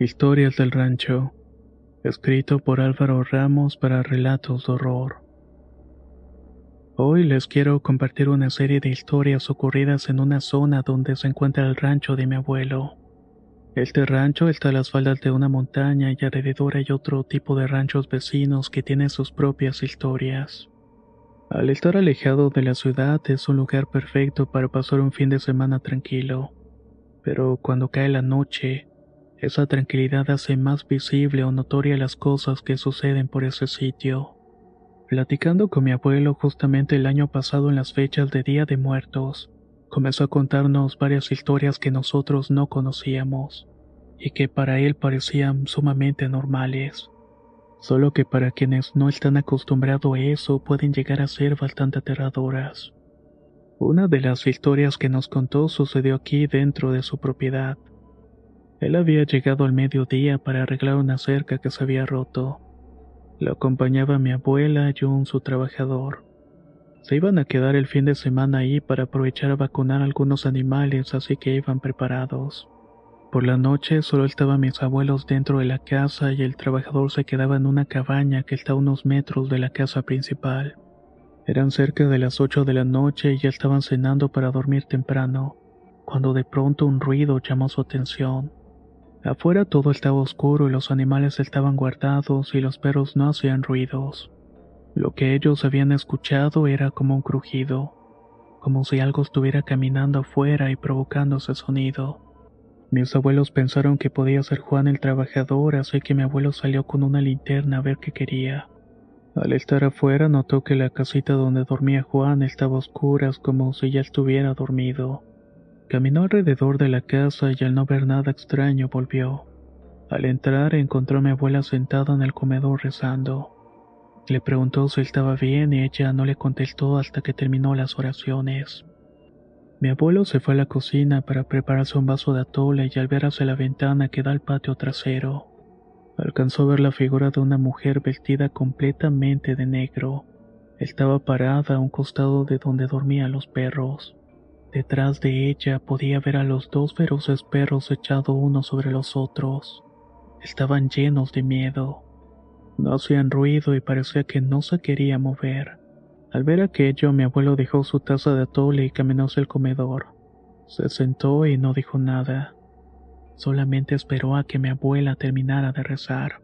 Historias del Rancho. Escrito por Álvaro Ramos para Relatos de Horror. Hoy les quiero compartir una serie de historias ocurridas en una zona donde se encuentra el rancho de mi abuelo. Este rancho está a las faldas de una montaña y alrededor hay otro tipo de ranchos vecinos que tienen sus propias historias. Al estar alejado de la ciudad es un lugar perfecto para pasar un fin de semana tranquilo. Pero cuando cae la noche, esa tranquilidad hace más visible o notoria las cosas que suceden por ese sitio. Platicando con mi abuelo justamente el año pasado en las fechas de Día de Muertos, comenzó a contarnos varias historias que nosotros no conocíamos y que para él parecían sumamente normales. Solo que para quienes no están acostumbrados a eso pueden llegar a ser bastante aterradoras. Una de las historias que nos contó sucedió aquí dentro de su propiedad. Él había llegado al mediodía para arreglar una cerca que se había roto. Lo acompañaba mi abuela y un su trabajador. Se iban a quedar el fin de semana ahí para aprovechar a vacunar algunos animales, así que iban preparados. Por la noche solo estaban mis abuelos dentro de la casa y el trabajador se quedaba en una cabaña que está a unos metros de la casa principal. Eran cerca de las ocho de la noche y ya estaban cenando para dormir temprano, cuando de pronto un ruido llamó su atención. Afuera todo estaba oscuro y los animales estaban guardados y los perros no hacían ruidos. Lo que ellos habían escuchado era como un crujido, como si algo estuviera caminando afuera y provocando ese sonido. Mis abuelos pensaron que podía ser Juan el trabajador, así que mi abuelo salió con una linterna a ver qué quería. Al estar afuera notó que la casita donde dormía Juan estaba a oscuras como si ya estuviera dormido. Caminó alrededor de la casa y al no ver nada extraño volvió. Al entrar encontró a mi abuela sentada en el comedor rezando. Le preguntó si estaba bien y ella no le contestó hasta que terminó las oraciones. Mi abuelo se fue a la cocina para prepararse un vaso de atole y al ver hacia la ventana que da al patio trasero, alcanzó a ver la figura de una mujer vestida completamente de negro. Estaba parada a un costado de donde dormían los perros. Detrás de ella podía ver a los dos feroces perros echados uno sobre los otros. Estaban llenos de miedo. No hacían ruido y parecía que no se quería mover. Al ver aquello, mi abuelo dejó su taza de atole y caminó hacia el comedor. Se sentó y no dijo nada. Solamente esperó a que mi abuela terminara de rezar.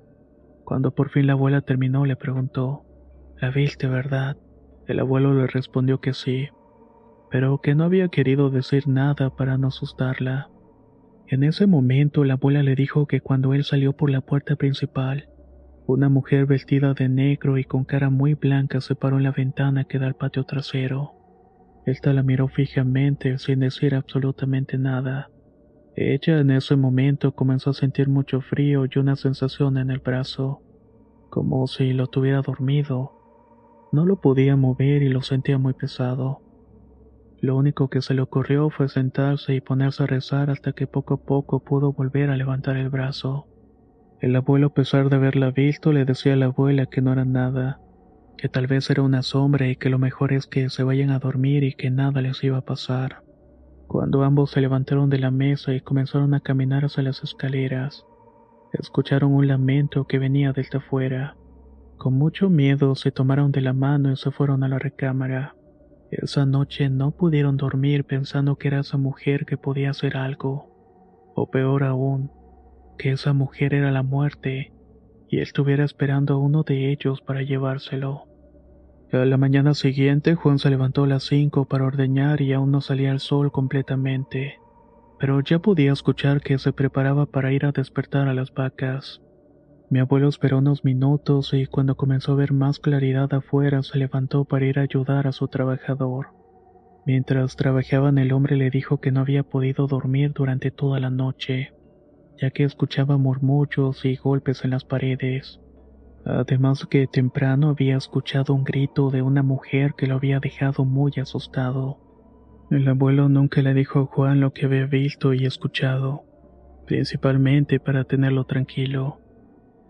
Cuando por fin la abuela terminó, le preguntó, ¿La viste, verdad? El abuelo le respondió que sí pero que no había querido decir nada para no asustarla. En ese momento la abuela le dijo que cuando él salió por la puerta principal, una mujer vestida de negro y con cara muy blanca se paró en la ventana que da al patio trasero. Esta la miró fijamente sin decir absolutamente nada. Ella en ese momento comenzó a sentir mucho frío y una sensación en el brazo, como si lo tuviera dormido. No lo podía mover y lo sentía muy pesado. Lo único que se le ocurrió fue sentarse y ponerse a rezar hasta que poco a poco pudo volver a levantar el brazo. El abuelo, a pesar de haberla visto, le decía a la abuela que no era nada, que tal vez era una sombra y que lo mejor es que se vayan a dormir y que nada les iba a pasar. Cuando ambos se levantaron de la mesa y comenzaron a caminar hacia las escaleras, escucharon un lamento que venía desde afuera. Con mucho miedo se tomaron de la mano y se fueron a la recámara. Esa noche no pudieron dormir pensando que era esa mujer que podía hacer algo. O peor aún, que esa mujer era la muerte y estuviera esperando a uno de ellos para llevárselo. A la mañana siguiente Juan se levantó a las cinco para ordeñar y aún no salía el sol completamente. pero ya podía escuchar que se preparaba para ir a despertar a las vacas. Mi abuelo esperó unos minutos y cuando comenzó a ver más claridad afuera se levantó para ir a ayudar a su trabajador. Mientras trabajaban el hombre le dijo que no había podido dormir durante toda la noche, ya que escuchaba murmullos y golpes en las paredes. Además que temprano había escuchado un grito de una mujer que lo había dejado muy asustado. El abuelo nunca le dijo a Juan lo que había visto y escuchado, principalmente para tenerlo tranquilo.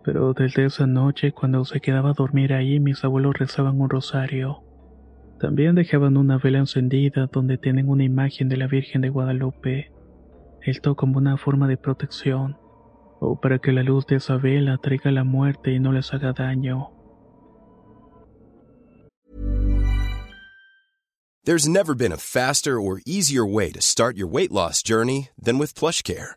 Pero desde esa noche, cuando se quedaba a dormir ahí, mis abuelos rezaban un rosario. También dejaban una vela encendida donde tienen una imagen de la Virgen de Guadalupe, esto como una forma de protección, o para que la luz de esa vela traiga la muerte y no les haga daño. There's never been a faster or easier way to start your weight loss journey than with PlushCare.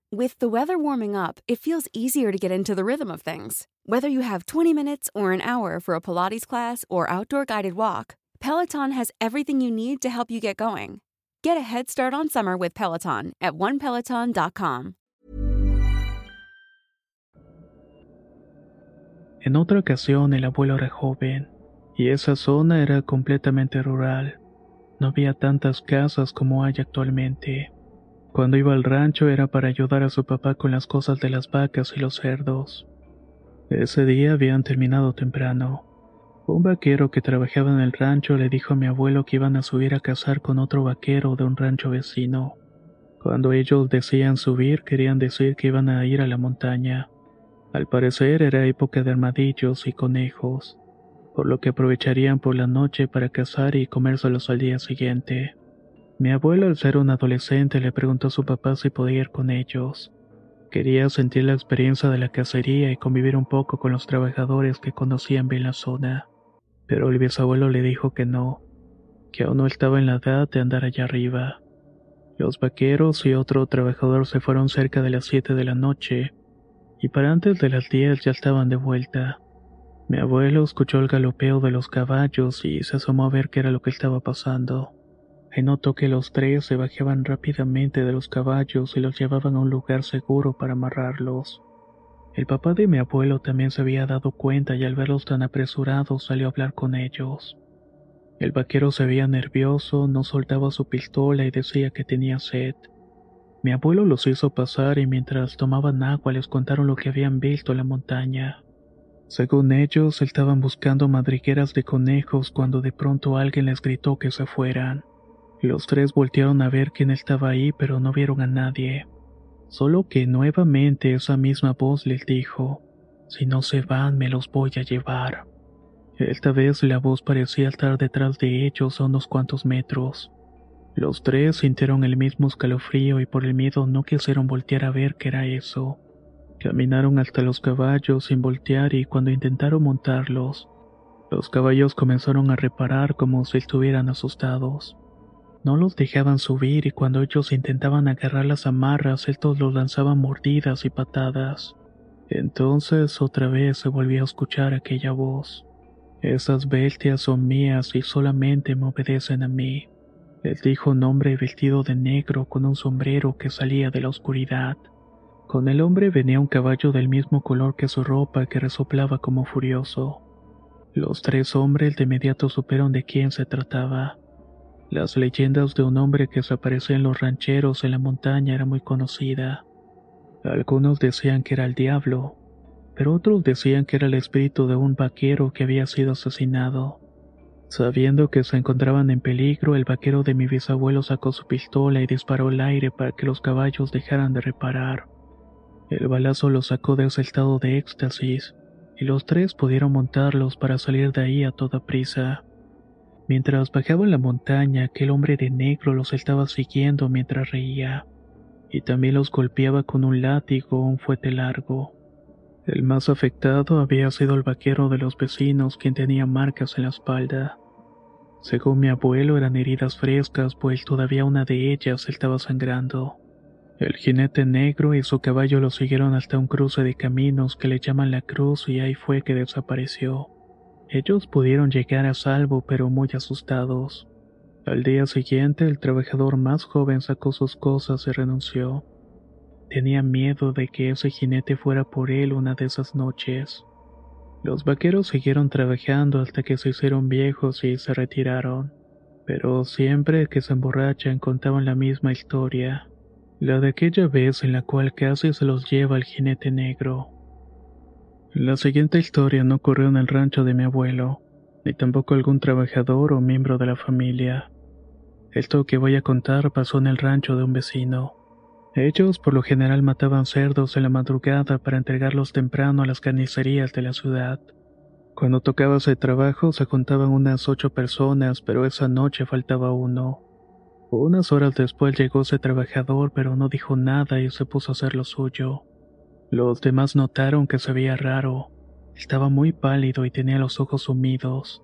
With the weather warming up, it feels easier to get into the rhythm of things. Whether you have 20 minutes or an hour for a Pilates class or outdoor guided walk, Peloton has everything you need to help you get going. Get a head start on summer with Peloton at onepeloton.com. En otra ocasión el abuelo era joven, y esa zona era completamente rural. No había tantas casas como hay actualmente. Cuando iba al rancho era para ayudar a su papá con las cosas de las vacas y los cerdos. Ese día habían terminado temprano. Un vaquero que trabajaba en el rancho le dijo a mi abuelo que iban a subir a cazar con otro vaquero de un rancho vecino. Cuando ellos decían subir, querían decir que iban a ir a la montaña. Al parecer era época de armadillos y conejos, por lo que aprovecharían por la noche para cazar y comérselos al día siguiente. Mi abuelo, al ser un adolescente, le preguntó a su papá si podía ir con ellos. Quería sentir la experiencia de la cacería y convivir un poco con los trabajadores que conocían bien la zona. Pero el bisabuelo le dijo que no, que aún no estaba en la edad de andar allá arriba. Los vaqueros y otro trabajador se fueron cerca de las 7 de la noche, y para antes de las 10 ya estaban de vuelta. Mi abuelo escuchó el galopeo de los caballos y se asomó a ver qué era lo que estaba pasando. Y notó que los tres se bajaban rápidamente de los caballos y los llevaban a un lugar seguro para amarrarlos. El papá de mi abuelo también se había dado cuenta y al verlos tan apresurados salió a hablar con ellos. El vaquero se veía nervioso, no soltaba su pistola y decía que tenía sed. Mi abuelo los hizo pasar y mientras tomaban agua les contaron lo que habían visto en la montaña. Según ellos, estaban buscando madrigueras de conejos cuando de pronto alguien les gritó que se fueran. Los tres voltearon a ver quién estaba ahí, pero no vieron a nadie. Solo que nuevamente esa misma voz les dijo, si no se van me los voy a llevar. Esta vez la voz parecía estar detrás de ellos a unos cuantos metros. Los tres sintieron el mismo escalofrío y por el miedo no quisieron voltear a ver qué era eso. Caminaron hasta los caballos sin voltear y cuando intentaron montarlos, los caballos comenzaron a reparar como si estuvieran asustados. No los dejaban subir y cuando ellos intentaban agarrar las amarras, estos los lanzaban mordidas y patadas. Entonces otra vez se volvió a escuchar aquella voz. Esas bestias son mías y solamente me obedecen a mí. Les dijo un hombre vestido de negro con un sombrero que salía de la oscuridad. Con el hombre venía un caballo del mismo color que su ropa que resoplaba como furioso. Los tres hombres de inmediato supieron de quién se trataba. Las leyendas de un hombre que se aparecía en los rancheros en la montaña era muy conocida. Algunos decían que era el diablo, pero otros decían que era el espíritu de un vaquero que había sido asesinado. Sabiendo que se encontraban en peligro, el vaquero de mi bisabuelo sacó su pistola y disparó al aire para que los caballos dejaran de reparar. El balazo los sacó de ese estado de éxtasis, y los tres pudieron montarlos para salir de ahí a toda prisa. Mientras bajaban la montaña, aquel hombre de negro los estaba siguiendo mientras reía. y también los golpeaba con un látigo o un fuete largo. El más afectado había sido el vaquero de los vecinos quien tenía marcas en la espalda. Según mi abuelo eran heridas frescas, pues todavía una de ellas estaba sangrando. El jinete negro y su caballo lo siguieron hasta un cruce de caminos que le llaman la cruz y ahí fue que desapareció. Ellos pudieron llegar a salvo pero muy asustados. Al día siguiente el trabajador más joven sacó sus cosas y renunció. Tenía miedo de que ese jinete fuera por él una de esas noches. Los vaqueros siguieron trabajando hasta que se hicieron viejos y se retiraron. Pero siempre que se emborrachan contaban la misma historia, la de aquella vez en la cual casi se los lleva el jinete negro. La siguiente historia no ocurrió en el rancho de mi abuelo, ni tampoco algún trabajador o miembro de la familia. Esto que voy a contar pasó en el rancho de un vecino. Ellos por lo general mataban cerdos en la madrugada para entregarlos temprano a las carnicerías de la ciudad. Cuando tocaba ese trabajo se contaban unas ocho personas, pero esa noche faltaba uno. Unas horas después llegó ese trabajador, pero no dijo nada y se puso a hacer lo suyo. Los demás notaron que se veía raro. Estaba muy pálido y tenía los ojos sumidos,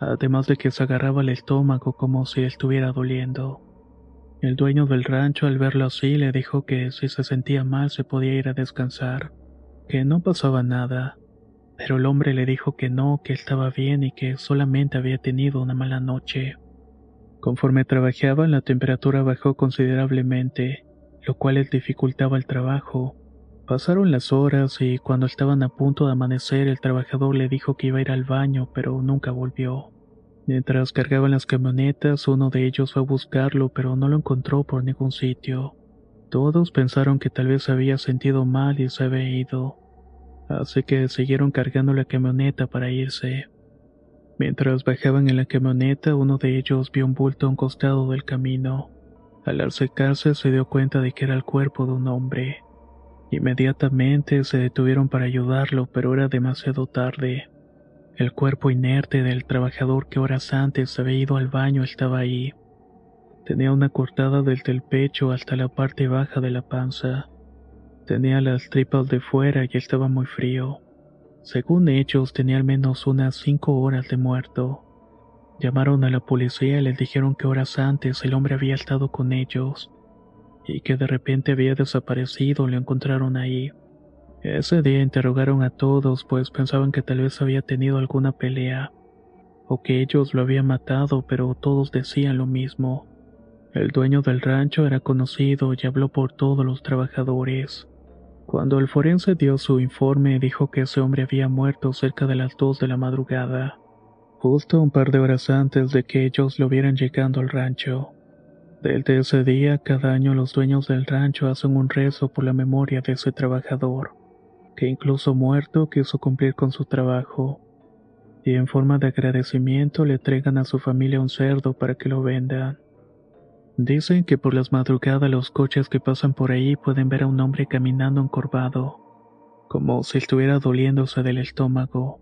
además de que se agarraba el estómago como si estuviera doliendo. El dueño del rancho al verlo así le dijo que si se sentía mal se podía ir a descansar, que no pasaba nada, pero el hombre le dijo que no, que estaba bien y que solamente había tenido una mala noche. Conforme trabajaban la temperatura bajó considerablemente, lo cual les dificultaba el trabajo. Pasaron las horas y cuando estaban a punto de amanecer el trabajador le dijo que iba a ir al baño, pero nunca volvió. Mientras cargaban las camionetas, uno de ellos fue a buscarlo, pero no lo encontró por ningún sitio. Todos pensaron que tal vez se había sentido mal y se había ido. Así que siguieron cargando la camioneta para irse. Mientras bajaban en la camioneta, uno de ellos vio un bulto a un costado del camino. Al acercarse se dio cuenta de que era el cuerpo de un hombre. Inmediatamente se detuvieron para ayudarlo, pero era demasiado tarde. El cuerpo inerte del trabajador que horas antes había ido al baño estaba ahí. Tenía una cortada desde el pecho hasta la parte baja de la panza. Tenía las tripas de fuera y estaba muy frío. Según ellos, tenía al menos unas cinco horas de muerto. Llamaron a la policía y les dijeron que horas antes el hombre había estado con ellos y que de repente había desaparecido lo encontraron ahí. Ese día interrogaron a todos pues pensaban que tal vez había tenido alguna pelea o que ellos lo habían matado, pero todos decían lo mismo. El dueño del rancho era conocido y habló por todos los trabajadores. Cuando el forense dio su informe dijo que ese hombre había muerto cerca de las dos de la madrugada, justo un par de horas antes de que ellos lo vieran llegando al rancho. Desde ese día, cada año los dueños del rancho hacen un rezo por la memoria de ese trabajador que incluso muerto quiso cumplir con su trabajo, y en forma de agradecimiento le entregan a su familia un cerdo para que lo vendan. Dicen que por las madrugadas los coches que pasan por ahí pueden ver a un hombre caminando encorvado, como si estuviera doliéndose del estómago.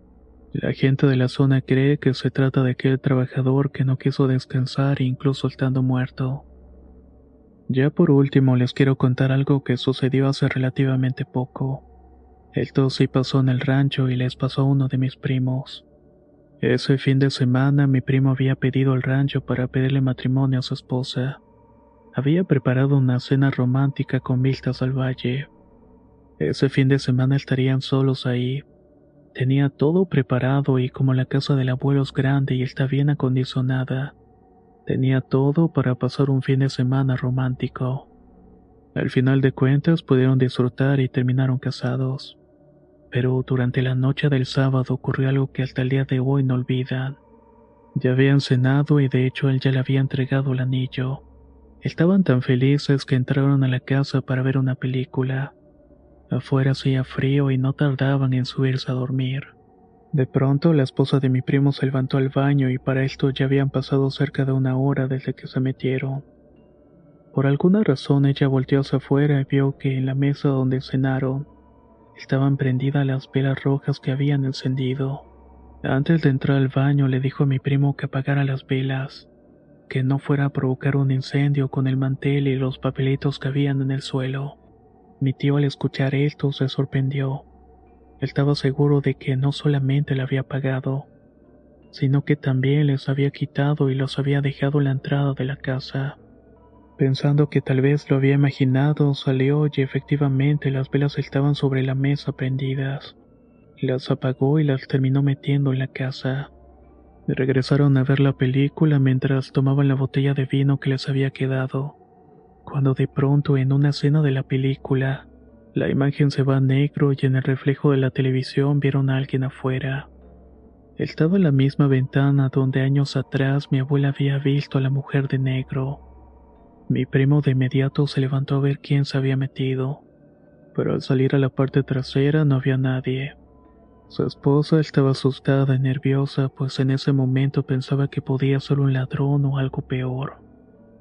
La gente de la zona cree que se trata de aquel trabajador que no quiso descansar incluso estando muerto. Ya por último les quiero contar algo que sucedió hace relativamente poco. Esto sí pasó en el rancho y les pasó a uno de mis primos. Ese fin de semana mi primo había pedido al rancho para pedirle matrimonio a su esposa. Había preparado una cena romántica con vistas al valle. Ese fin de semana estarían solos ahí. Tenía todo preparado y como la casa del abuelo es grande y está bien acondicionada, tenía todo para pasar un fin de semana romántico. Al final de cuentas pudieron disfrutar y terminaron casados. Pero durante la noche del sábado ocurrió algo que hasta el día de hoy no olvidan. Ya habían cenado y de hecho él ya le había entregado el anillo. Estaban tan felices que entraron a la casa para ver una película. Afuera hacía frío y no tardaban en subirse a dormir. De pronto la esposa de mi primo se levantó al baño y para esto ya habían pasado cerca de una hora desde que se metieron. Por alguna razón ella volteó hacia afuera y vio que en la mesa donde cenaron estaban prendidas las velas rojas que habían encendido. Antes de entrar al baño le dijo a mi primo que apagara las velas. que no fuera a provocar un incendio con el mantel y los papelitos que habían en el suelo. Mi tío al escuchar esto se sorprendió. Estaba seguro de que no solamente le había pagado, sino que también les había quitado y los había dejado la entrada de la casa. Pensando que tal vez lo había imaginado, salió y efectivamente las velas estaban sobre la mesa prendidas. Las apagó y las terminó metiendo en la casa. Regresaron a ver la película mientras tomaban la botella de vino que les había quedado. Cuando de pronto en una escena de la película, la imagen se va a negro y en el reflejo de la televisión vieron a alguien afuera. Estaba en la misma ventana donde años atrás mi abuela había visto a la mujer de negro. Mi primo de inmediato se levantó a ver quién se había metido, pero al salir a la parte trasera no había nadie. Su esposa estaba asustada y nerviosa, pues en ese momento pensaba que podía ser un ladrón o algo peor.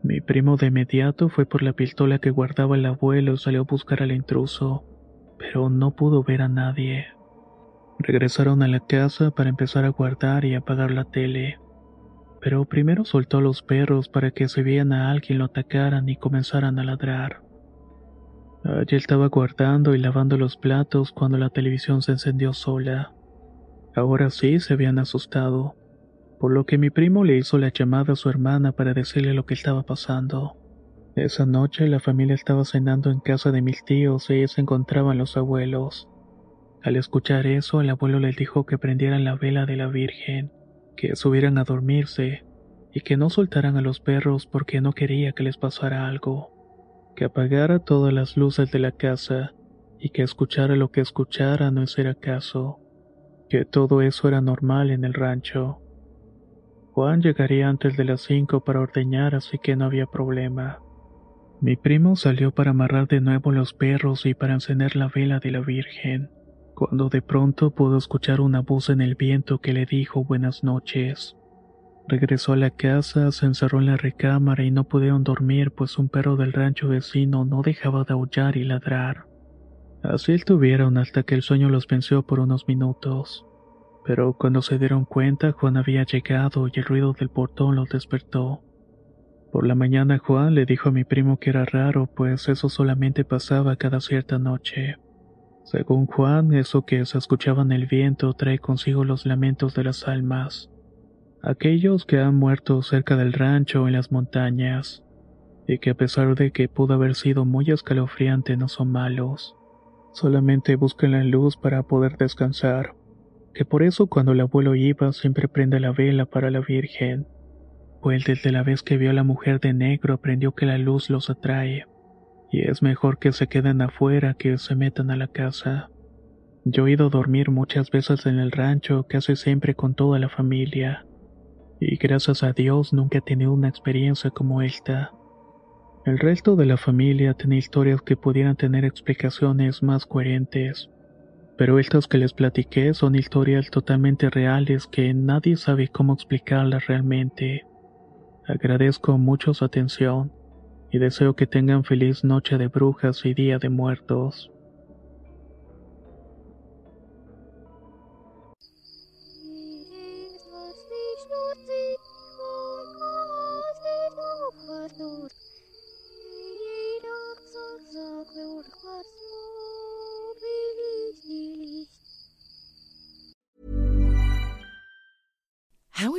Mi primo de inmediato fue por la pistola que guardaba el abuelo y salió a buscar al intruso, pero no pudo ver a nadie. Regresaron a la casa para empezar a guardar y apagar la tele. Pero primero soltó a los perros para que si veían a alguien lo atacaran y comenzaran a ladrar. Allí estaba guardando y lavando los platos cuando la televisión se encendió sola. Ahora sí se habían asustado, por lo que mi primo le hizo la llamada a su hermana para decirle lo que estaba pasando. Esa noche la familia estaba cenando en casa de mis tíos y ahí se encontraban los abuelos. Al escuchar eso, el abuelo les dijo que prendieran la vela de la Virgen, que subieran a dormirse y que no soltaran a los perros porque no quería que les pasara algo que apagara todas las luces de la casa y que escuchara lo que escuchara no hiciera caso, que todo eso era normal en el rancho. Juan llegaría antes de las cinco para ordeñar, así que no había problema. Mi primo salió para amarrar de nuevo los perros y para encender la vela de la Virgen, cuando de pronto pudo escuchar una voz en el viento que le dijo buenas noches. Regresó a la casa, se encerró en la recámara y no pudieron dormir pues un perro del rancho vecino no dejaba de aullar y ladrar. Así estuvieron hasta que el sueño los venció por unos minutos. Pero cuando se dieron cuenta, Juan había llegado y el ruido del portón los despertó. Por la mañana Juan le dijo a mi primo que era raro, pues eso solamente pasaba cada cierta noche. Según Juan, eso que se escuchaba en el viento trae consigo los lamentos de las almas aquellos que han muerto cerca del rancho en las montañas, y que a pesar de que pudo haber sido muy escalofriante no son malos. Solamente buscan la luz para poder descansar, que por eso cuando el abuelo iba siempre prende la vela para la Virgen, pues desde la vez que vio a la mujer de negro aprendió que la luz los atrae, y es mejor que se queden afuera que se metan a la casa. Yo he ido a dormir muchas veces en el rancho, casi siempre con toda la familia y gracias a Dios nunca he tenido una experiencia como esta. El resto de la familia tenía historias que pudieran tener explicaciones más coherentes, pero estas que les platiqué son historias totalmente reales que nadie sabe cómo explicarlas realmente. Agradezco mucho su atención y deseo que tengan feliz noche de brujas y día de muertos.